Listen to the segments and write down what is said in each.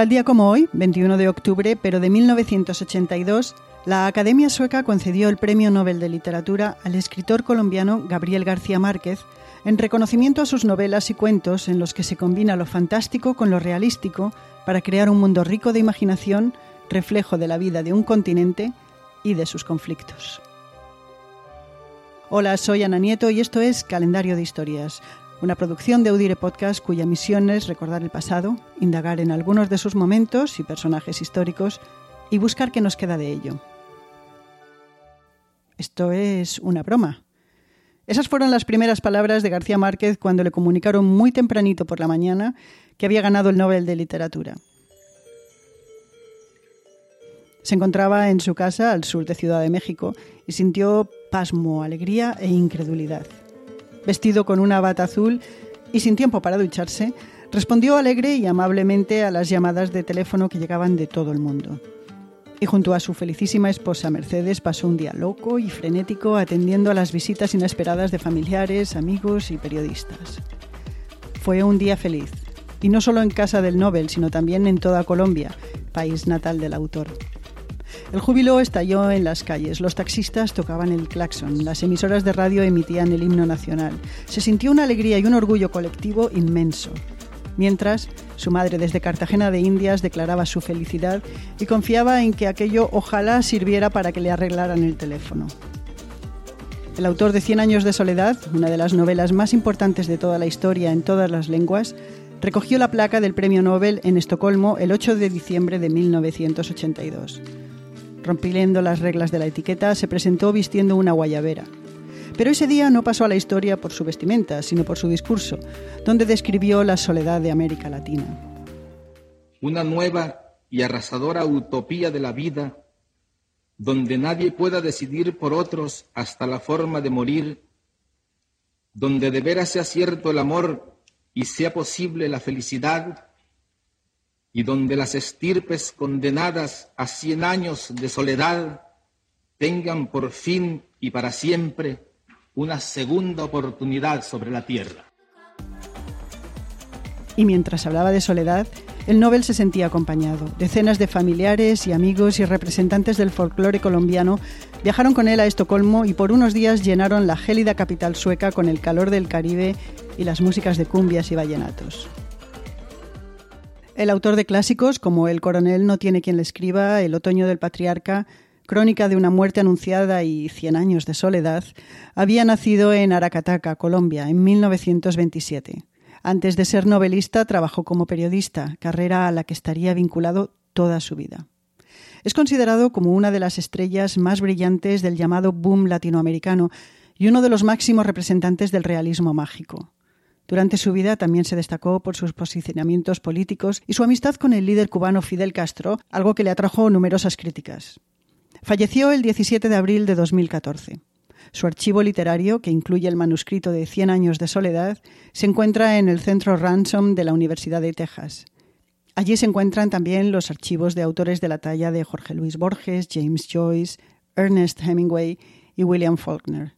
Tal día como hoy, 21 de octubre, pero de 1982, la Academia Sueca concedió el Premio Nobel de Literatura al escritor colombiano Gabriel García Márquez en reconocimiento a sus novelas y cuentos en los que se combina lo fantástico con lo realístico para crear un mundo rico de imaginación, reflejo de la vida de un continente y de sus conflictos. Hola, soy Ana Nieto y esto es Calendario de Historias, una producción de Audire Podcast cuya misión es recordar el pasado, indagar en algunos de sus momentos y personajes históricos y buscar qué nos queda de ello. Esto es una broma. Esas fueron las primeras palabras de García Márquez cuando le comunicaron muy tempranito por la mañana que había ganado el Nobel de Literatura. Se encontraba en su casa al sur de Ciudad de México y sintió pasmo, alegría e incredulidad vestido con una bata azul y sin tiempo para ducharse, respondió alegre y amablemente a las llamadas de teléfono que llegaban de todo el mundo. Y junto a su felicísima esposa Mercedes pasó un día loco y frenético atendiendo a las visitas inesperadas de familiares, amigos y periodistas. Fue un día feliz, y no solo en casa del Nobel, sino también en toda Colombia, país natal del autor. El júbilo estalló en las calles, los taxistas tocaban el claxon, las emisoras de radio emitían el himno nacional. Se sintió una alegría y un orgullo colectivo inmenso. Mientras, su madre desde Cartagena de Indias declaraba su felicidad y confiaba en que aquello ojalá sirviera para que le arreglaran el teléfono. El autor de Cien años de soledad, una de las novelas más importantes de toda la historia en todas las lenguas, recogió la placa del Premio Nobel en Estocolmo el 8 de diciembre de 1982 rompiendo las reglas de la etiqueta, se presentó vistiendo una guayabera. Pero ese día no pasó a la historia por su vestimenta, sino por su discurso, donde describió la soledad de América Latina. Una nueva y arrasadora utopía de la vida, donde nadie pueda decidir por otros hasta la forma de morir, donde de veras sea cierto el amor y sea posible la felicidad, y donde las estirpes condenadas a cien años de soledad tengan por fin y para siempre una segunda oportunidad sobre la tierra. Y mientras hablaba de soledad, el Nobel se sentía acompañado. Decenas de familiares y amigos y representantes del folclore colombiano viajaron con él a Estocolmo y por unos días llenaron la gélida capital sueca con el calor del Caribe y las músicas de cumbias y vallenatos. El autor de clásicos como El coronel no tiene quien le escriba, El otoño del patriarca, Crónica de una muerte anunciada y Cien años de soledad, había nacido en Aracataca, Colombia, en 1927. Antes de ser novelista, trabajó como periodista, carrera a la que estaría vinculado toda su vida. Es considerado como una de las estrellas más brillantes del llamado boom latinoamericano y uno de los máximos representantes del realismo mágico. Durante su vida también se destacó por sus posicionamientos políticos y su amistad con el líder cubano Fidel Castro, algo que le atrajo numerosas críticas. Falleció el 17 de abril de 2014. Su archivo literario, que incluye el manuscrito de Cien años de soledad, se encuentra en el Centro Ransom de la Universidad de Texas. Allí se encuentran también los archivos de autores de la talla de Jorge Luis Borges, James Joyce, Ernest Hemingway y William Faulkner.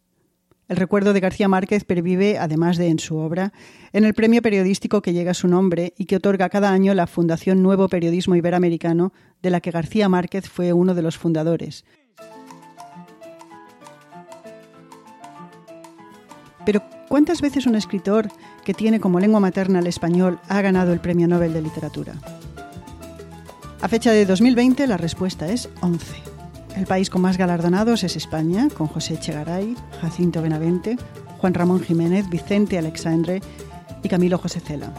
El recuerdo de García Márquez pervive, además de en su obra, en el premio periodístico que llega a su nombre y que otorga cada año la Fundación Nuevo Periodismo Iberoamericano, de la que García Márquez fue uno de los fundadores. Pero, ¿cuántas veces un escritor que tiene como lengua materna el español ha ganado el Premio Nobel de Literatura? A fecha de 2020 la respuesta es 11. El país con más galardonados es España, con José Echegaray, Jacinto Benavente, Juan Ramón Jiménez, Vicente Alexandre y Camilo José Cela.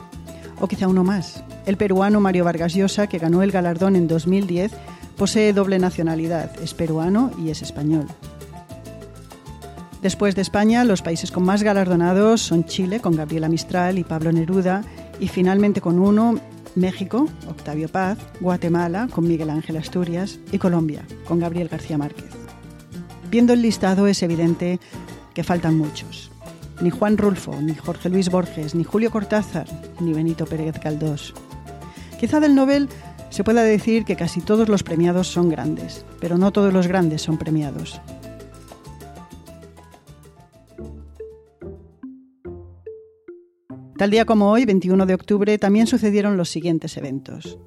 O quizá uno más, el peruano Mario Vargas Llosa, que ganó el galardón en 2010, posee doble nacionalidad, es peruano y es español. Después de España, los países con más galardonados son Chile, con Gabriela Mistral y Pablo Neruda, y finalmente con uno, México, Octavio Paz, Guatemala, con Miguel Ángel Asturias, y Colombia, con Gabriel García Márquez. Viendo el listado es evidente que faltan muchos. Ni Juan Rulfo, ni Jorge Luis Borges, ni Julio Cortázar, ni Benito Pérez Galdós. Quizá del Nobel se pueda decir que casi todos los premiados son grandes, pero no todos los grandes son premiados. Tal día como hoy, 21 de octubre, también sucedieron los siguientes eventos.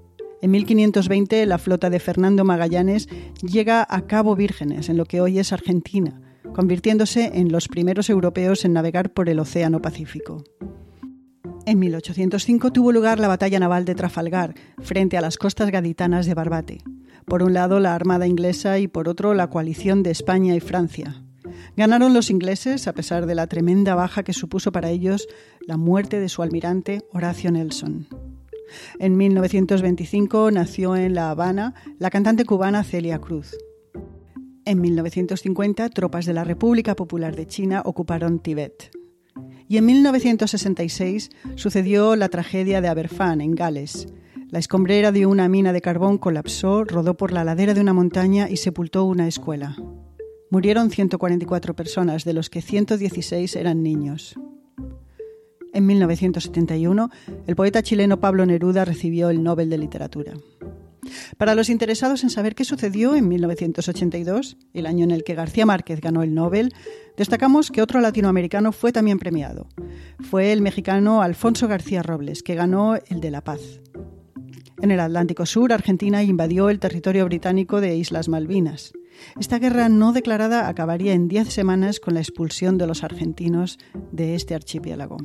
En 1520 la flota de Fernando Magallanes llega a Cabo Vírgenes, en lo que hoy es Argentina, convirtiéndose en los primeros europeos en navegar por el Océano Pacífico. En 1805 tuvo lugar la batalla naval de Trafalgar, frente a las costas gaditanas de Barbate. Por un lado la Armada inglesa y por otro la coalición de España y Francia. Ganaron los ingleses a pesar de la tremenda baja que supuso para ellos la muerte de su almirante Horacio Nelson. En 1925 nació en La Habana la cantante cubana Celia Cruz. En 1950, tropas de la República Popular de China ocuparon Tíbet. Y en 1966 sucedió la tragedia de Aberfan, en Gales. La escombrera de una mina de carbón colapsó, rodó por la ladera de una montaña y sepultó una escuela. Murieron 144 personas, de los que 116 eran niños. En 1971, el poeta chileno Pablo Neruda recibió el Nobel de Literatura. Para los interesados en saber qué sucedió en 1982, el año en el que García Márquez ganó el Nobel, destacamos que otro latinoamericano fue también premiado. Fue el mexicano Alfonso García Robles, que ganó el de la paz. En el Atlántico Sur, Argentina invadió el territorio británico de Islas Malvinas. Esta guerra no declarada acabaría en diez semanas con la expulsión de los argentinos de este archipiélago.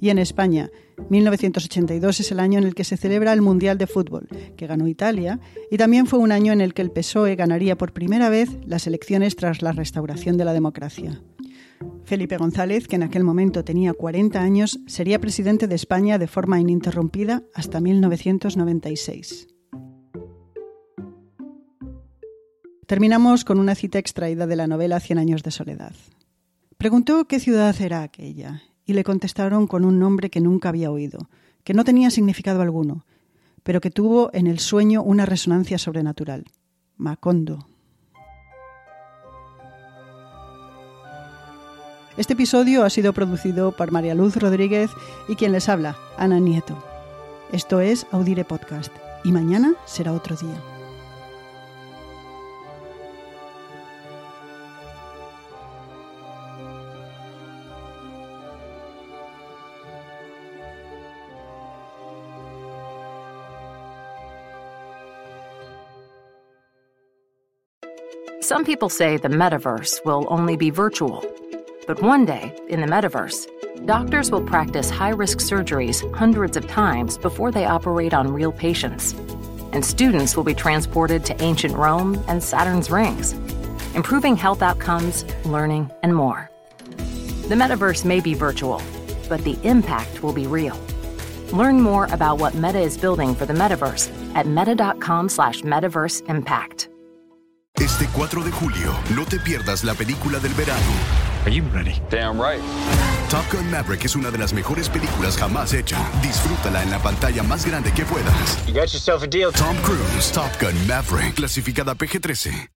Y en España, 1982 es el año en el que se celebra el Mundial de Fútbol, que ganó Italia, y también fue un año en el que el PSOE ganaría por primera vez las elecciones tras la restauración de la democracia. Felipe González, que en aquel momento tenía 40 años, sería presidente de España de forma ininterrumpida hasta 1996. Terminamos con una cita extraída de la novela Cien años de soledad. Preguntó qué ciudad era aquella, y le contestaron con un nombre que nunca había oído, que no tenía significado alguno, pero que tuvo en el sueño una resonancia sobrenatural. Macondo. Este episodio ha sido producido por María Luz Rodríguez y quien les habla, Ana Nieto. Esto es Audire Podcast y mañana será otro día. Some people say the metaverse will only be virtual. But one day, in the metaverse, doctors will practice high risk surgeries hundreds of times before they operate on real patients. And students will be transported to ancient Rome and Saturn's rings, improving health outcomes, learning, and more. The metaverse may be virtual, but the impact will be real. Learn more about what Meta is building for the metaverse at meta.com slash metaverse impact. Este 4 de julio, no te pierdas la película del verano. Are you ready? Damn right. Top Gun Maverick es una de las mejores películas jamás hecha. Disfrútala en la pantalla más grande que puedas. You got yourself a deal. Tom Cruise, Top Gun Maverick, clasificada PG-13.